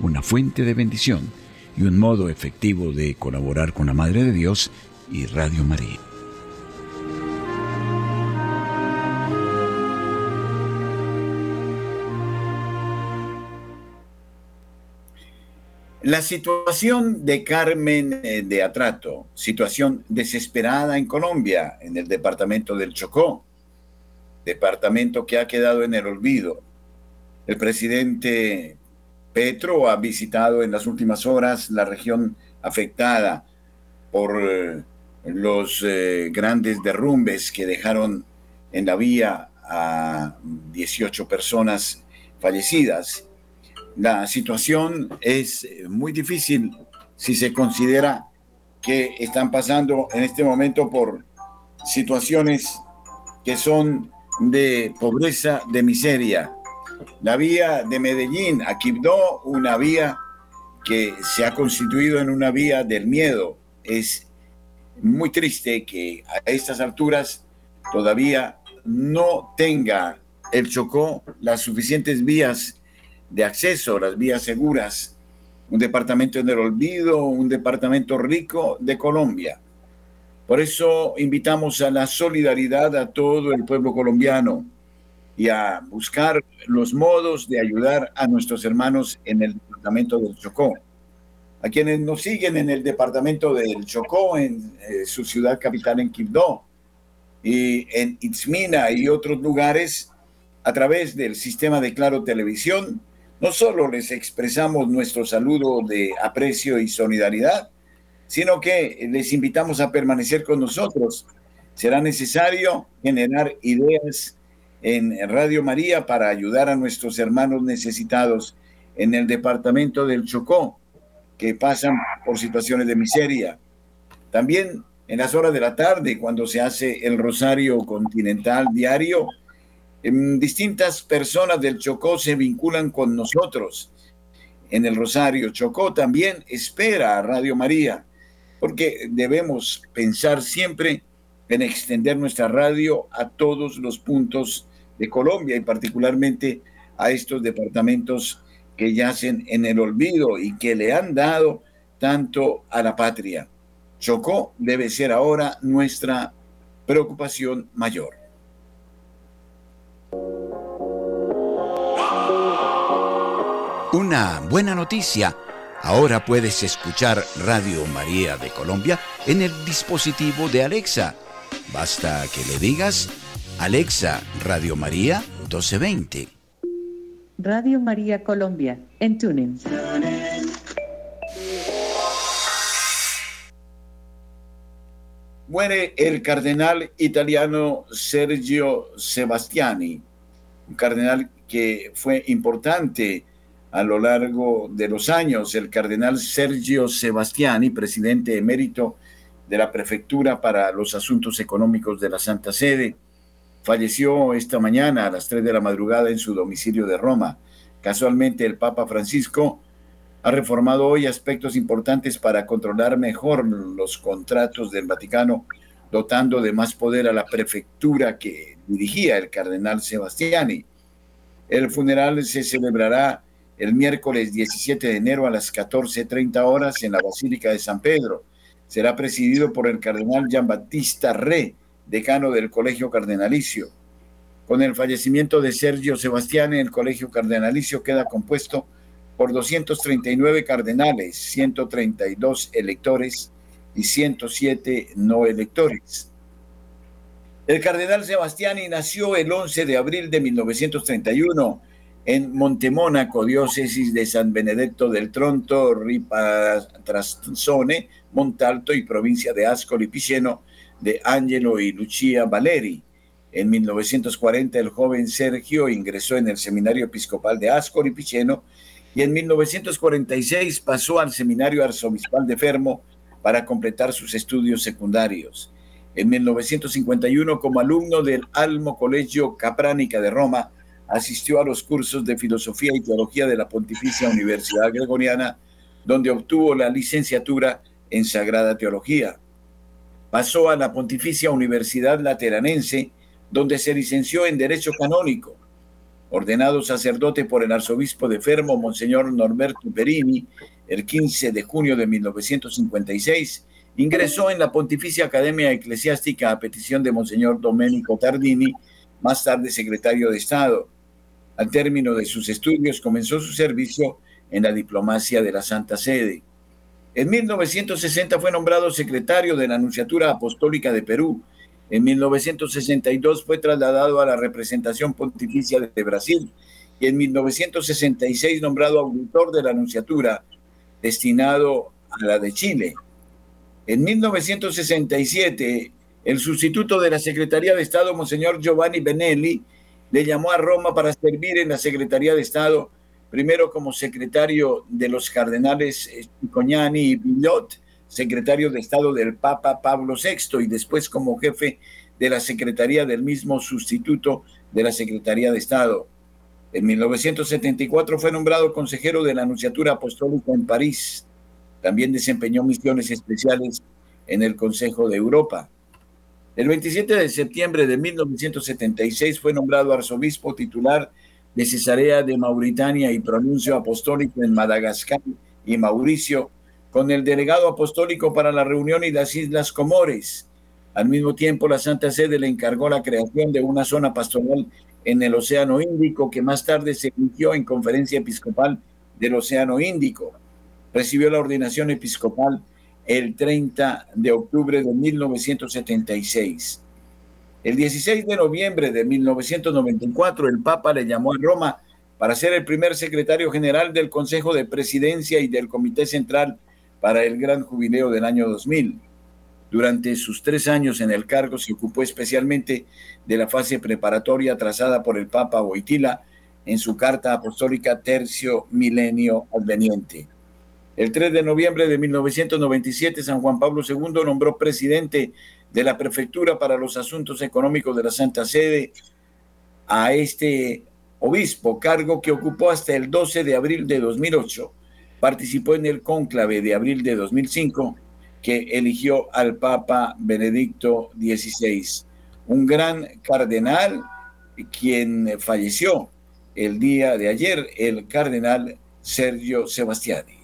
una fuente de bendición y un modo efectivo de colaborar con la Madre de Dios y Radio María. La situación de Carmen eh, de Atrato, situación desesperada en Colombia, en el departamento del Chocó, departamento que ha quedado en el olvido. El presidente Petro ha visitado en las últimas horas la región afectada por eh, los eh, grandes derrumbes que dejaron en la vía a 18 personas fallecidas. La situación es muy difícil si se considera que están pasando en este momento por situaciones que son de pobreza, de miseria, la vía de Medellín a Quibdó, una vía que se ha constituido en una vía del miedo. Es muy triste que a estas alturas todavía no tenga el Chocó las suficientes vías de acceso, las vías seguras. Un departamento en el olvido, un departamento rico de Colombia. Por eso invitamos a la solidaridad a todo el pueblo colombiano y a buscar los modos de ayudar a nuestros hermanos en el departamento del Chocó. A quienes nos siguen en el departamento del Chocó, en eh, su ciudad capital en Quibdó, y en Itzmina y otros lugares, a través del sistema de Claro Televisión, no solo les expresamos nuestro saludo de aprecio y solidaridad, sino que les invitamos a permanecer con nosotros. Será necesario generar ideas en Radio María para ayudar a nuestros hermanos necesitados en el departamento del Chocó, que pasan por situaciones de miseria. También en las horas de la tarde, cuando se hace el rosario continental diario, distintas personas del Chocó se vinculan con nosotros en el Rosario. Chocó también espera a Radio María, porque debemos pensar siempre en extender nuestra radio a todos los puntos de Colombia y particularmente a estos departamentos que yacen en el olvido y que le han dado tanto a la patria. Chocó debe ser ahora nuestra preocupación mayor. Una buena noticia. Ahora puedes escuchar Radio María de Colombia en el dispositivo de Alexa. Basta que le digas Alexa, Radio María 1220. Radio María Colombia, en TuneIn. Muere el cardenal italiano Sergio Sebastiani, un cardenal que fue importante a lo largo de los años. El cardenal Sergio Sebastiani, presidente emérito de la Prefectura para los Asuntos Económicos de la Santa Sede, falleció esta mañana a las 3 de la madrugada en su domicilio de Roma. Casualmente el Papa Francisco ha reformado hoy aspectos importantes para controlar mejor los contratos del Vaticano, dotando de más poder a la prefectura que dirigía el cardenal Sebastiani. El funeral se celebrará el miércoles 17 de enero a las 14.30 horas en la Basílica de San Pedro. Será presidido por el cardenal Gian Battista Re, decano del Colegio Cardenalicio. Con el fallecimiento de Sergio Sebastián, el Colegio Cardenalicio queda compuesto por 239 cardenales, 132 electores y 107 no electores. El cardenal Sebastiani nació el 11 de abril de 1931 en Montemónaco, diócesis de San Benedetto del Tronto, Ripatrazzone, Montalto y provincia de Ascoli Piceno, de Angelo y Lucia Valeri. En 1940 el joven Sergio ingresó en el Seminario Episcopal de Ascoli Piceno y en 1946 pasó al Seminario Arzobispal de Fermo para completar sus estudios secundarios. En 1951, como alumno del Almo Colegio Capránica de Roma, asistió a los cursos de Filosofía y Teología de la Pontificia Universidad Gregoriana, donde obtuvo la licenciatura en Sagrada Teología. Pasó a la Pontificia Universidad Lateranense, donde se licenció en Derecho Canónico. Ordenado sacerdote por el arzobispo de Fermo, Monseñor Norberto Perini, el 15 de junio de 1956, ingresó en la Pontificia Academia Eclesiástica a petición de Monseñor Domenico Tardini, más tarde secretario de Estado. Al término de sus estudios comenzó su servicio en la diplomacia de la Santa Sede. En 1960 fue nombrado secretario de la Anunciatura Apostólica de Perú. En 1962 fue trasladado a la representación pontificia de Brasil y en 1966 nombrado auditor de la Anunciatura, destinado a la de Chile. En 1967, el sustituto de la Secretaría de Estado, Monseñor Giovanni Benelli, le llamó a Roma para servir en la Secretaría de Estado primero como secretario de los cardenales eh, Coñani y Billot, secretario de Estado del Papa Pablo VI, y después como jefe de la Secretaría del mismo sustituto de la Secretaría de Estado. En 1974 fue nombrado consejero de la Anunciatura Apostólica en París. También desempeñó misiones especiales en el Consejo de Europa. El 27 de septiembre de 1976 fue nombrado arzobispo titular de Cesarea de Mauritania y pronuncio apostólico en Madagascar y Mauricio, con el delegado apostólico para la reunión y las Islas Comores. Al mismo tiempo, la Santa Sede le encargó la creación de una zona pastoral en el Océano Índico que más tarde se eligió en Conferencia Episcopal del Océano Índico. Recibió la ordenación episcopal el 30 de octubre de 1976. El 16 de noviembre de 1994, el Papa le llamó a Roma para ser el primer secretario general del Consejo de Presidencia y del Comité Central para el Gran Jubileo del año 2000. Durante sus tres años en el cargo se ocupó especialmente de la fase preparatoria trazada por el Papa Boitila en su carta apostólica Tercio Milenio Adveniente. El 3 de noviembre de 1997, San Juan Pablo II nombró presidente de la Prefectura para los Asuntos Económicos de la Santa Sede a este obispo, cargo que ocupó hasta el 12 de abril de 2008. Participó en el cónclave de abril de 2005 que eligió al Papa Benedicto XVI, un gran cardenal quien falleció el día de ayer, el cardenal Sergio Sebastiani.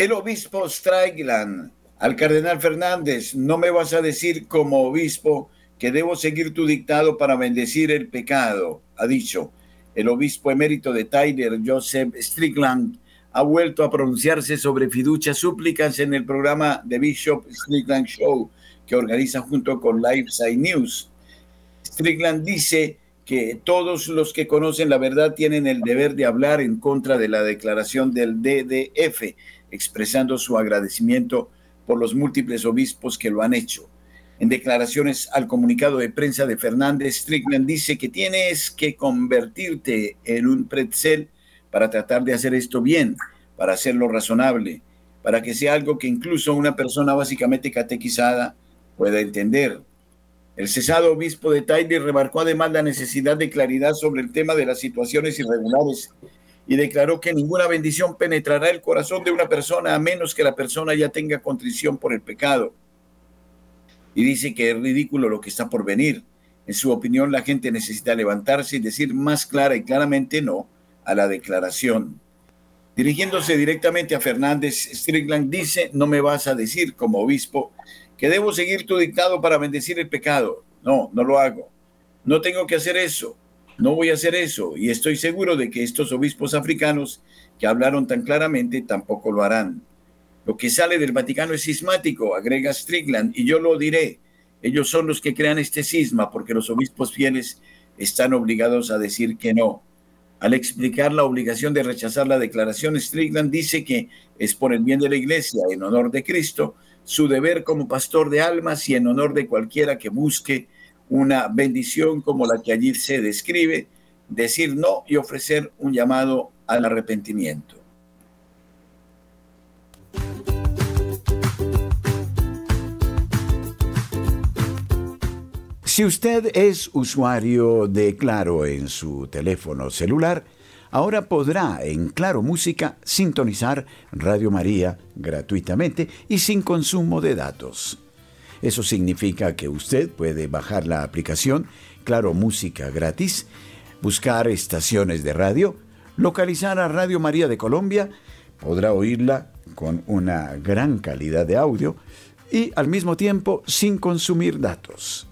El obispo Strigland al cardenal Fernández, no me vas a decir como obispo que debo seguir tu dictado para bendecir el pecado, ha dicho. El obispo emérito de Tyler, Joseph Strickland, ha vuelto a pronunciarse sobre fiducias súplicas en el programa de Bishop Strickland Show que organiza junto con Lifeside News. Strickland dice que todos los que conocen la verdad tienen el deber de hablar en contra de la declaración del DDF, expresando su agradecimiento por los múltiples obispos que lo han hecho. En declaraciones al comunicado de prensa de Fernández, Strickland dice que tienes que convertirte en un pretzel para tratar de hacer esto bien, para hacerlo razonable, para que sea algo que incluso una persona básicamente catequizada pueda entender. El cesado obispo de Tyler remarcó además la necesidad de claridad sobre el tema de las situaciones irregulares y declaró que ninguna bendición penetrará el corazón de una persona a menos que la persona ya tenga contrición por el pecado y dice que es ridículo lo que está por venir. En su opinión, la gente necesita levantarse y decir más clara y claramente no a la declaración. Dirigiéndose directamente a Fernández, Strickland dice, no me vas a decir como obispo que debo seguir tu dictado para bendecir el pecado. No, no lo hago. No tengo que hacer eso. No voy a hacer eso. Y estoy seguro de que estos obispos africanos que hablaron tan claramente tampoco lo harán. Lo que sale del Vaticano es sismático, agrega Strickland, y yo lo diré. Ellos son los que crean este cisma porque los obispos fieles están obligados a decir que no. Al explicar la obligación de rechazar la declaración, Strickland dice que es por el bien de la iglesia, en honor de Cristo, su deber como pastor de almas y en honor de cualquiera que busque una bendición como la que allí se describe, decir no y ofrecer un llamado al arrepentimiento. Si usted es usuario de Claro en su teléfono celular, ahora podrá en Claro Música sintonizar Radio María gratuitamente y sin consumo de datos. Eso significa que usted puede bajar la aplicación Claro Música gratis, buscar estaciones de radio, localizar a Radio María de Colombia, podrá oírla con una gran calidad de audio y al mismo tiempo sin consumir datos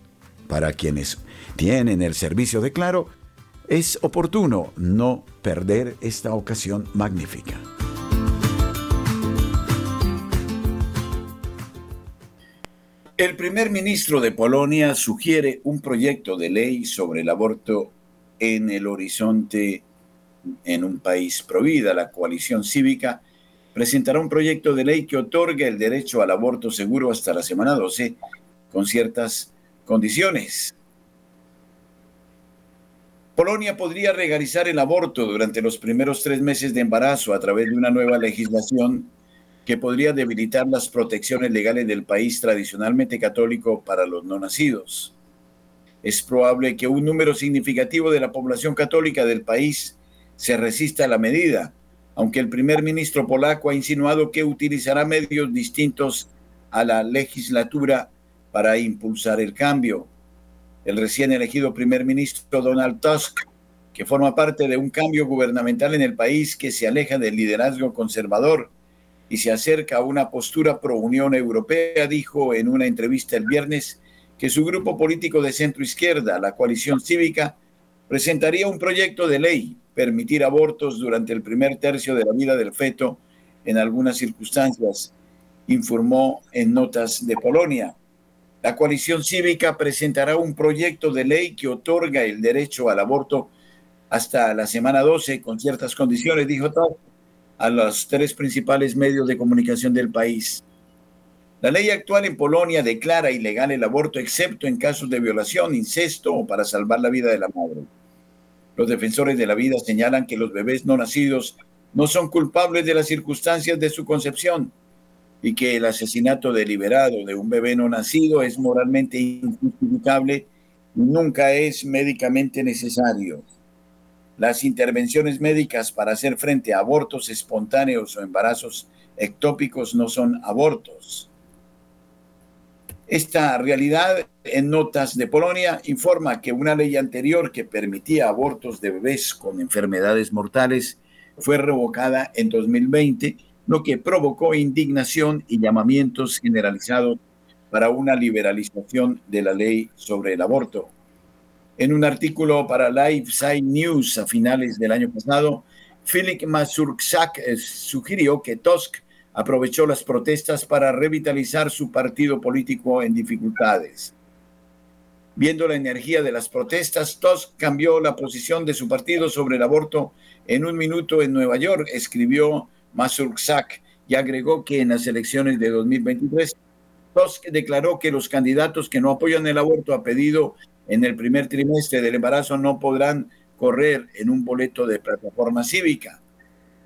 para quienes tienen el servicio de Claro, es oportuno no perder esta ocasión magnífica. El primer ministro de Polonia sugiere un proyecto de ley sobre el aborto en el horizonte en un país provida. La coalición cívica presentará un proyecto de ley que otorga el derecho al aborto seguro hasta la semana 12 con ciertas condiciones. Polonia podría legalizar el aborto durante los primeros tres meses de embarazo a través de una nueva legislación que podría debilitar las protecciones legales del país tradicionalmente católico para los no nacidos. Es probable que un número significativo de la población católica del país se resista a la medida, aunque el primer ministro polaco ha insinuado que utilizará medios distintos a la legislatura para impulsar el cambio. El recién elegido primer ministro Donald Tusk, que forma parte de un cambio gubernamental en el país que se aleja del liderazgo conservador, y se acerca a una postura pro Unión Europea, dijo en una entrevista el viernes que su grupo político de centro izquierda, la coalición cívica, presentaría un proyecto de ley permitir abortos durante el primer tercio de la vida del feto en algunas circunstancias, informó en notas de Polonia. La coalición cívica presentará un proyecto de ley que otorga el derecho al aborto hasta la semana 12 con ciertas condiciones, dijo Trump a los tres principales medios de comunicación del país. La ley actual en Polonia declara ilegal el aborto excepto en casos de violación, incesto o para salvar la vida de la madre. Los defensores de la vida señalan que los bebés no nacidos no son culpables de las circunstancias de su concepción y que el asesinato deliberado de un bebé no nacido es moralmente injustificable y nunca es médicamente necesario. Las intervenciones médicas para hacer frente a abortos espontáneos o embarazos ectópicos no son abortos. Esta realidad en Notas de Polonia informa que una ley anterior que permitía abortos de bebés con enfermedades mortales fue revocada en 2020, lo que provocó indignación y llamamientos generalizados para una liberalización de la ley sobre el aborto. En un artículo para Side News a finales del año pasado, Philip Mazurczak eh, sugirió que Tusk aprovechó las protestas para revitalizar su partido político en dificultades. Viendo la energía de las protestas, Tusk cambió la posición de su partido sobre el aborto en un minuto en Nueva York, escribió Mazurczak, y agregó que en las elecciones de 2023, Tusk declaró que los candidatos que no apoyan el aborto a pedido en el primer trimestre del embarazo no podrán correr en un boleto de plataforma cívica.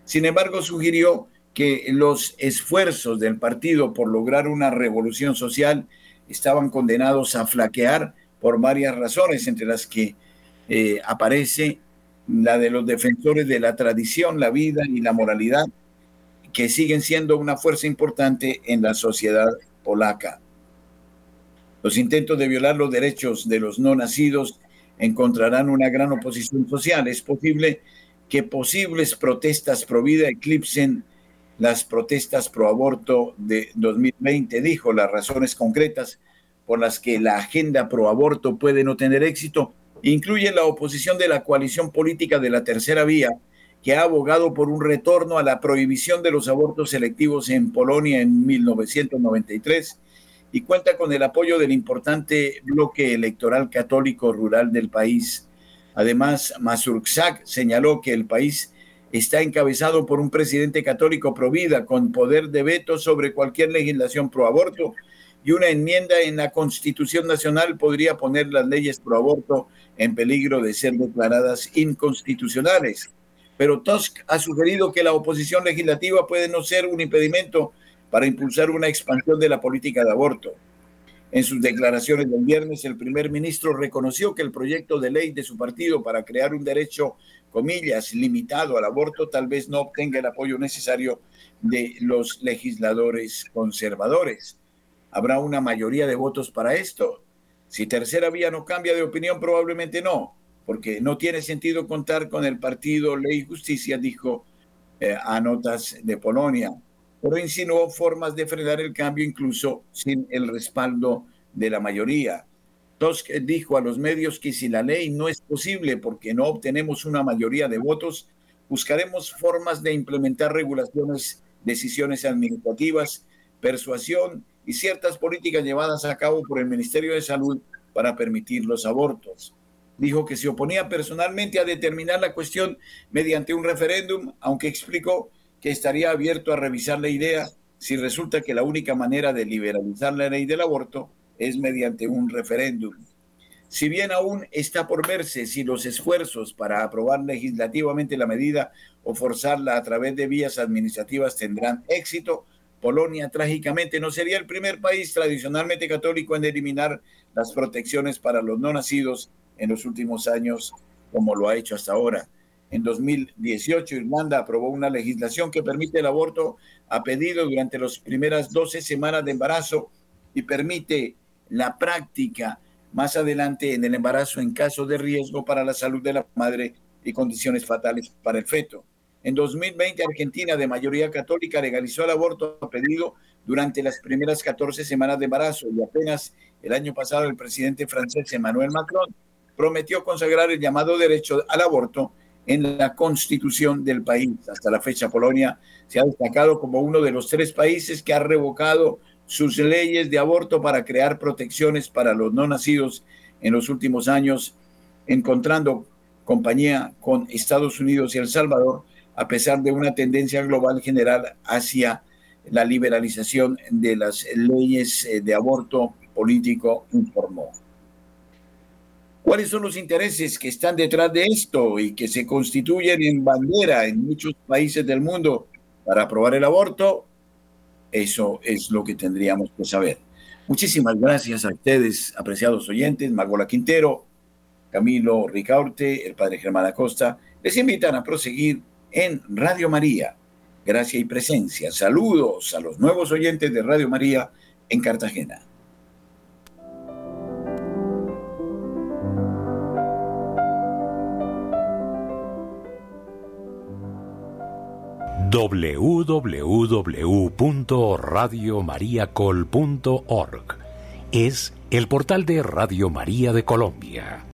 Sin embargo, sugirió que los esfuerzos del partido por lograr una revolución social estaban condenados a flaquear por varias razones, entre las que eh, aparece la de los defensores de la tradición, la vida y la moralidad, que siguen siendo una fuerza importante en la sociedad polaca. Los intentos de violar los derechos de los no nacidos encontrarán una gran oposición social. Es posible que posibles protestas pro vida eclipsen las protestas pro aborto de 2020, dijo las razones concretas por las que la agenda pro aborto puede no tener éxito incluye la oposición de la coalición política de la tercera vía, que ha abogado por un retorno a la prohibición de los abortos selectivos en Polonia en 1993 y cuenta con el apoyo del importante bloque electoral católico rural del país. Además, Mazurczak señaló que el país está encabezado por un presidente católico pro vida con poder de veto sobre cualquier legislación pro aborto y una enmienda en la Constitución Nacional podría poner las leyes pro aborto en peligro de ser declaradas inconstitucionales. Pero Tusk ha sugerido que la oposición legislativa puede no ser un impedimento para impulsar una expansión de la política de aborto. En sus declaraciones del viernes, el primer ministro reconoció que el proyecto de ley de su partido para crear un derecho, comillas, limitado al aborto tal vez no obtenga el apoyo necesario de los legisladores conservadores. ¿Habrá una mayoría de votos para esto? Si Tercera Vía no cambia de opinión, probablemente no, porque no tiene sentido contar con el partido Ley y Justicia, dijo eh, a Notas de Polonia pero insinuó formas de frenar el cambio incluso sin el respaldo de la mayoría. Tusk dijo a los medios que si la ley no es posible porque no obtenemos una mayoría de votos, buscaremos formas de implementar regulaciones, decisiones administrativas, persuasión y ciertas políticas llevadas a cabo por el Ministerio de Salud para permitir los abortos. Dijo que se oponía personalmente a determinar la cuestión mediante un referéndum, aunque explicó que estaría abierto a revisar la idea si resulta que la única manera de liberalizar la ley del aborto es mediante un referéndum. Si bien aún está por verse si los esfuerzos para aprobar legislativamente la medida o forzarla a través de vías administrativas tendrán éxito, Polonia trágicamente no sería el primer país tradicionalmente católico en eliminar las protecciones para los no nacidos en los últimos años, como lo ha hecho hasta ahora. En 2018, Irlanda aprobó una legislación que permite el aborto a pedido durante las primeras 12 semanas de embarazo y permite la práctica más adelante en el embarazo en caso de riesgo para la salud de la madre y condiciones fatales para el feto. En 2020, Argentina, de mayoría católica, legalizó el aborto a pedido durante las primeras 14 semanas de embarazo y apenas el año pasado el presidente francés Emmanuel Macron prometió consagrar el llamado derecho al aborto en la constitución del país. Hasta la fecha, Polonia se ha destacado como uno de los tres países que ha revocado sus leyes de aborto para crear protecciones para los no nacidos en los últimos años, encontrando compañía con Estados Unidos y El Salvador, a pesar de una tendencia global general hacia la liberalización de las leyes eh, de aborto político, informó. ¿Cuáles son los intereses que están detrás de esto y que se constituyen en bandera en muchos países del mundo para aprobar el aborto? Eso es lo que tendríamos que saber. Muchísimas gracias a ustedes, apreciados oyentes, Magola Quintero, Camilo Ricaurte, el padre Germán Acosta. Les invitan a proseguir en Radio María. Gracia y presencia. Saludos a los nuevos oyentes de Radio María en Cartagena. www.radiomariacol.org es el portal de Radio María de Colombia.